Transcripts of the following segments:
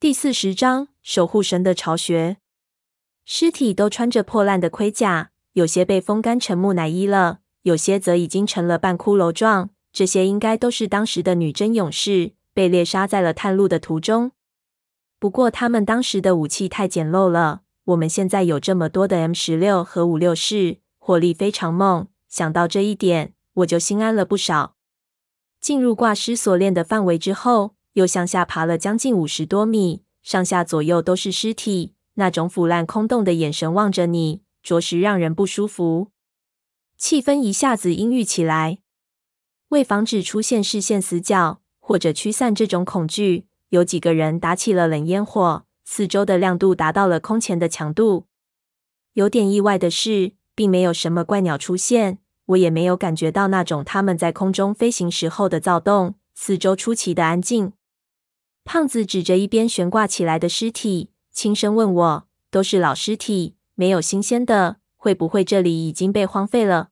第四十章守护神的巢穴。尸体都穿着破烂的盔甲，有些被风干成木乃伊了，有些则已经成了半骷髅状。这些应该都是当时的女真勇士，被猎杀在了探路的途中。不过他们当时的武器太简陋了，我们现在有这么多的 M 十六和五六式，火力非常猛。想到这一点，我就心安了不少。进入挂尸锁链的范围之后，又向下爬了将近五十多米，上下左右都是尸体，那种腐烂空洞的眼神望着你，着实让人不舒服。气氛一下子阴郁起来。为防止出现视线死角或者驱散这种恐惧，有几个人打起了冷烟火，四周的亮度达到了空前的强度。有点意外的是，并没有什么怪鸟出现，我也没有感觉到那种它们在空中飞行时候的躁动，四周出奇的安静。胖子指着一边悬挂起来的尸体，轻声问我：“都是老尸体，没有新鲜的，会不会这里已经被荒废了？”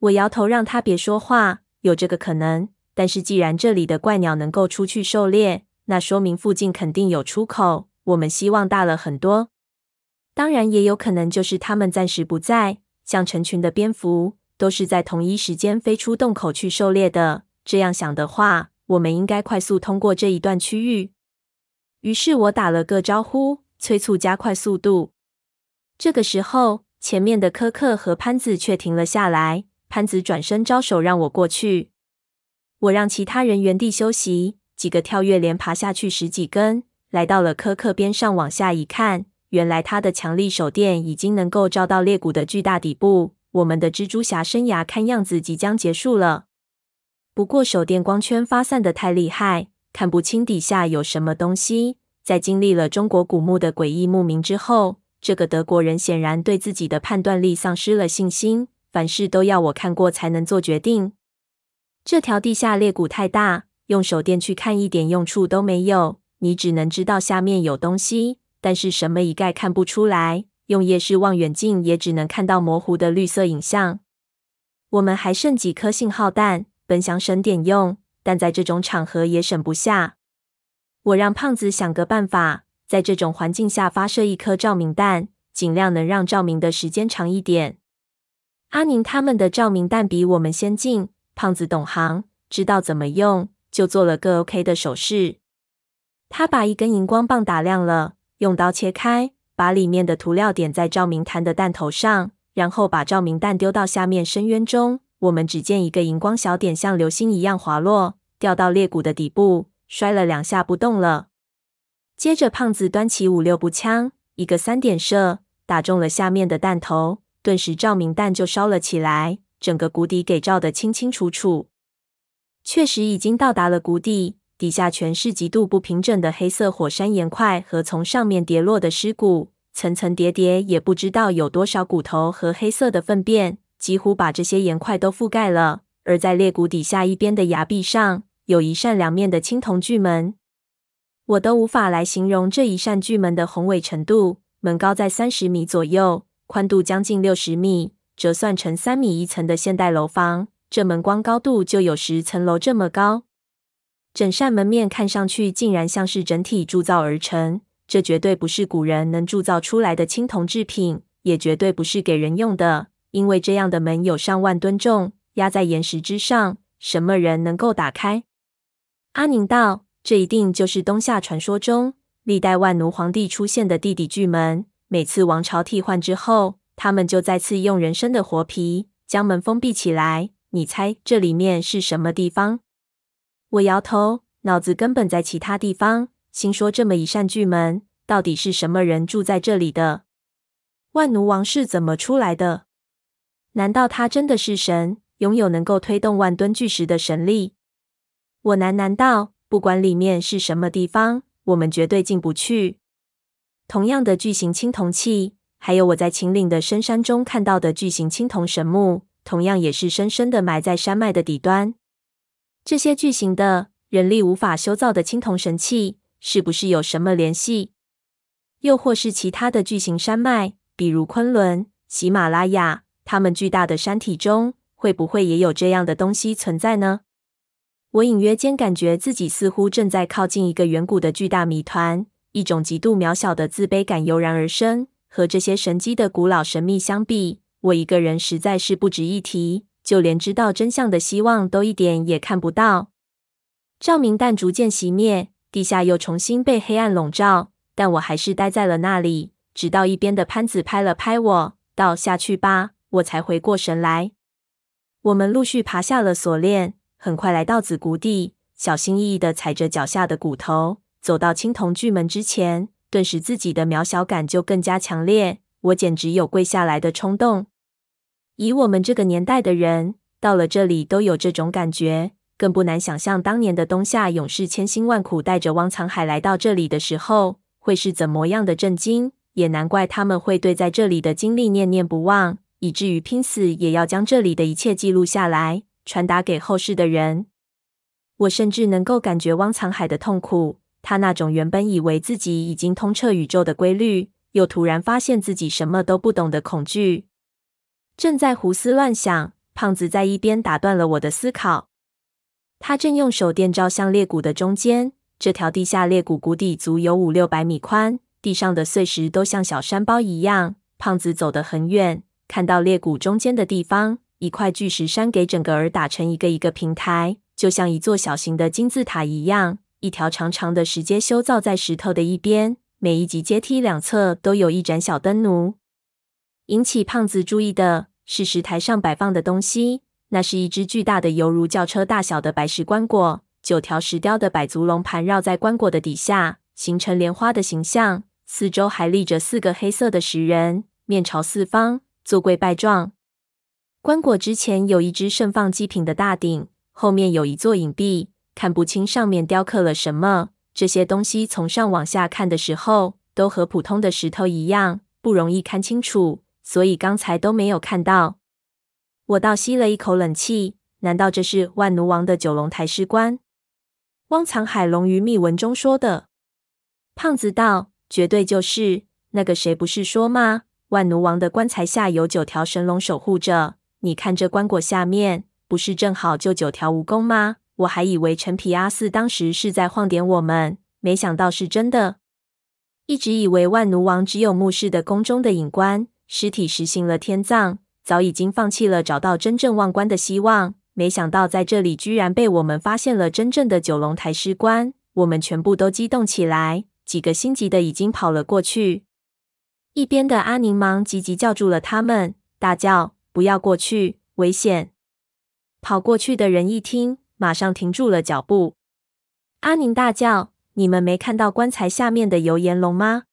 我摇头，让他别说话。有这个可能，但是既然这里的怪鸟能够出去狩猎，那说明附近肯定有出口。我们希望大了很多。当然，也有可能就是他们暂时不在，像成群的蝙蝠，都是在同一时间飞出洞口去狩猎的。这样想的话，我们应该快速通过这一段区域。于是我打了个招呼，催促加快速度。这个时候，前面的柯克和潘子却停了下来。潘子转身招手让我过去，我让其他人原地休息。几个跳跃连爬下去十几根，来到了柯克边上。往下一看，原来他的强力手电已经能够照到裂谷的巨大底部。我们的蜘蛛侠生涯看样子即将结束了。不过手电光圈发散得太厉害，看不清底下有什么东西。在经历了中国古墓的诡异墓名之后，这个德国人显然对自己的判断力丧失了信心，凡事都要我看过才能做决定。这条地下裂谷太大，用手电去看一点用处都没有。你只能知道下面有东西，但是什么一概看不出来。用夜视望远镜也只能看到模糊的绿色影像。我们还剩几颗信号弹。本想省点用，但在这种场合也省不下。我让胖子想个办法，在这种环境下发射一颗照明弹，尽量能让照明的时间长一点。阿宁他们的照明弹比我们先进，胖子懂行，知道怎么用，就做了个 OK 的手势。他把一根荧光棒打亮了，用刀切开，把里面的涂料点在照明弹的弹头上，然后把照明弹丢到下面深渊中。我们只见一个荧光小点像流星一样滑落，掉到裂谷的底部，摔了两下不动了。接着，胖子端起五六步枪，一个三点射，打中了下面的弹头，顿时照明弹就烧了起来，整个谷底给照得清清楚楚。确实已经到达了谷底，底下全是极度不平整的黑色火山岩块和从上面跌落的尸骨，层层叠叠，也不知道有多少骨头和黑色的粪便。几乎把这些岩块都覆盖了，而在裂谷底下一边的崖壁上，有一扇两面的青铜巨门。我都无法来形容这一扇巨门的宏伟程度。门高在三十米左右，宽度将近六十米，折算成三米一层的现代楼房，这门光高度就有十层楼这么高。整扇门面看上去竟然像是整体铸造而成，这绝对不是古人能铸造出来的青铜制品，也绝对不是给人用的。因为这样的门有上万吨重，压在岩石之上，什么人能够打开？阿宁道：“这一定就是东夏传说中历代万奴皇帝出现的地底巨门。每次王朝替换之后，他们就再次用人生的活皮将门封闭起来。你猜这里面是什么地方？”我摇头，脑子根本在其他地方。心说：“这么一扇巨门，到底是什么人住在这里的？万奴王是怎么出来的？”难道他真的是神，拥有能够推动万吨巨石的神力？我喃喃道：“不管里面是什么地方，我们绝对进不去。”同样的巨型青铜器，还有我在秦岭的深山中看到的巨型青铜神木，同样也是深深的埋在山脉的底端。这些巨型的人力无法修造的青铜神器，是不是有什么联系？又或是其他的巨型山脉，比如昆仑、喜马拉雅？他们巨大的山体中会不会也有这样的东西存在呢？我隐约间感觉自己似乎正在靠近一个远古的巨大谜团，一种极度渺小的自卑感油然而生。和这些神机的古老神秘相比，我一个人实在是不值一提，就连知道真相的希望都一点也看不到。照明弹逐渐熄灭，地下又重新被黑暗笼罩，但我还是待在了那里，直到一边的潘子拍了拍我，道：“下去吧。”我才回过神来。我们陆续爬下了锁链，很快来到子谷地，小心翼翼的踩着脚下的骨头，走到青铜巨门之前，顿时自己的渺小感就更加强烈，我简直有跪下来的冲动。以我们这个年代的人，到了这里都有这种感觉。更不难想象，当年的东夏勇士千辛万苦带着汪藏海来到这里的时候，会是怎么样的震惊。也难怪他们会对在这里的经历念念不忘，以至于拼死也要将这里的一切记录下来，传达给后世的人。我甚至能够感觉汪藏海的痛苦，他那种原本以为自己已经通彻宇宙的规律，又突然发现自己什么都不懂的恐惧。正在胡思乱想，胖子在一边打断了我的思考。他正用手电照向裂谷的中间，这条地下裂谷谷底足有五六百米宽，地上的碎石都像小山包一样。胖子走得很远，看到裂谷中间的地方，一块巨石山给整个儿打成一个一个平台，就像一座小型的金字塔一样。一条长长的石阶修造在石头的一边，每一级阶梯两侧都有一盏小灯炉。引起胖子注意的是石台上摆放的东西。那是一只巨大的，犹如轿车大小的白石棺椁，九条石雕的百足龙盘绕在棺椁的底下，形成莲花的形象。四周还立着四个黑色的石人，面朝四方，做跪拜状。棺椁之前有一只盛放祭品的大鼎，后面有一座影壁，看不清上面雕刻了什么。这些东西从上往下看的时候，都和普通的石头一样，不容易看清楚，所以刚才都没有看到。我倒吸了一口冷气，难道这是万奴王的九龙台尸棺？汪藏海龙于秘文中说的。胖子道：“绝对就是。那个谁不是说吗？万奴王的棺材下有九条神龙守护着。你看这棺椁下面，不是正好就九条蜈蚣吗？我还以为陈皮阿四当时是在晃点我们，没想到是真的。一直以为万奴王只有墓室的宫中的隐棺，尸体实行了天葬。”早已经放弃了找到真正望棺的希望，没想到在这里居然被我们发现了真正的九龙抬尸棺。我们全部都激动起来，几个心急的已经跑了过去。一边的阿宁忙急急叫住了他们，大叫：“不要过去，危险！”跑过去的人一听，马上停住了脚步。阿宁大叫：“你们没看到棺材下面的油盐龙吗？”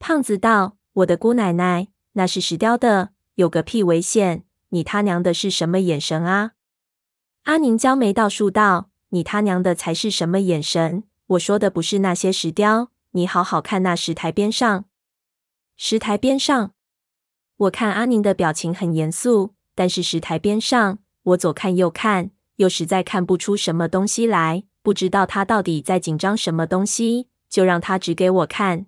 胖子道：“我的姑奶奶，那是石雕的。”有个屁危险！你他娘的是什么眼神啊？阿宁焦眉倒竖道：“你他娘的才是什么眼神？我说的不是那些石雕，你好好看那石台边上。石台边上，我看阿宁的表情很严肃，但是石台边上，我左看右看，又实在看不出什么东西来，不知道他到底在紧张什么东西，就让他指给我看。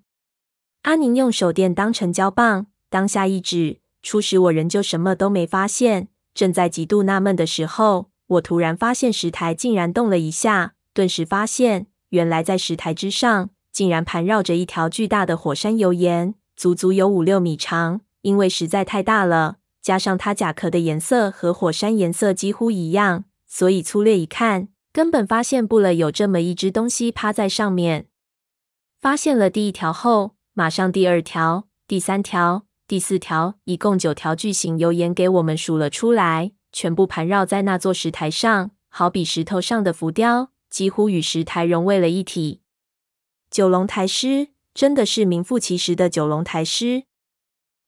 阿宁用手电当成胶棒，当下一指。初时我仍旧什么都没发现，正在极度纳闷的时候，我突然发现石台竟然动了一下，顿时发现原来在石台之上竟然盘绕着一条巨大的火山油岩，足足有五六米长。因为实在太大了，加上它甲壳的颜色和火山颜色几乎一样，所以粗略一看，根本发现不了有这么一只东西趴在上面。发现了第一条后，马上第二条、第三条。第四条，一共九条巨型油盐给我们数了出来，全部盘绕在那座石台上，好比石头上的浮雕，几乎与石台融为了一体。九龙台狮，真的是名副其实的九龙抬尸。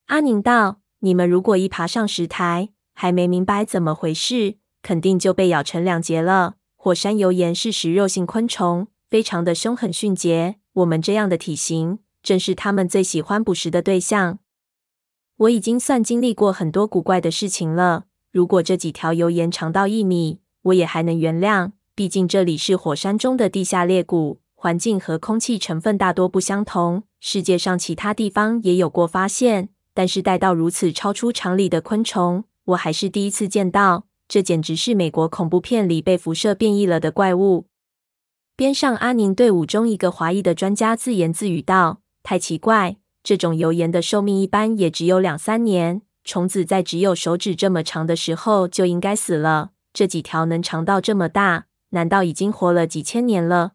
阿宁道：“你们如果一爬上石台，还没明白怎么回事，肯定就被咬成两截了。火山油盐是食肉性昆虫，非常的凶狠迅捷。我们这样的体型，正是他们最喜欢捕食的对象。”我已经算经历过很多古怪的事情了。如果这几条油盐长到一米，我也还能原谅。毕竟这里是火山中的地下裂谷，环境和空气成分大多不相同。世界上其他地方也有过发现，但是带到如此超出常理的昆虫，我还是第一次见到。这简直是美国恐怖片里被辐射变异了的怪物。边上阿宁队伍中一个华裔的专家自言自语道：“太奇怪，这种油盐的寿命一般也只有两三年。虫子在只有手指这么长的时候就应该死了。这几条能长到这么大，难道已经活了几千年了？”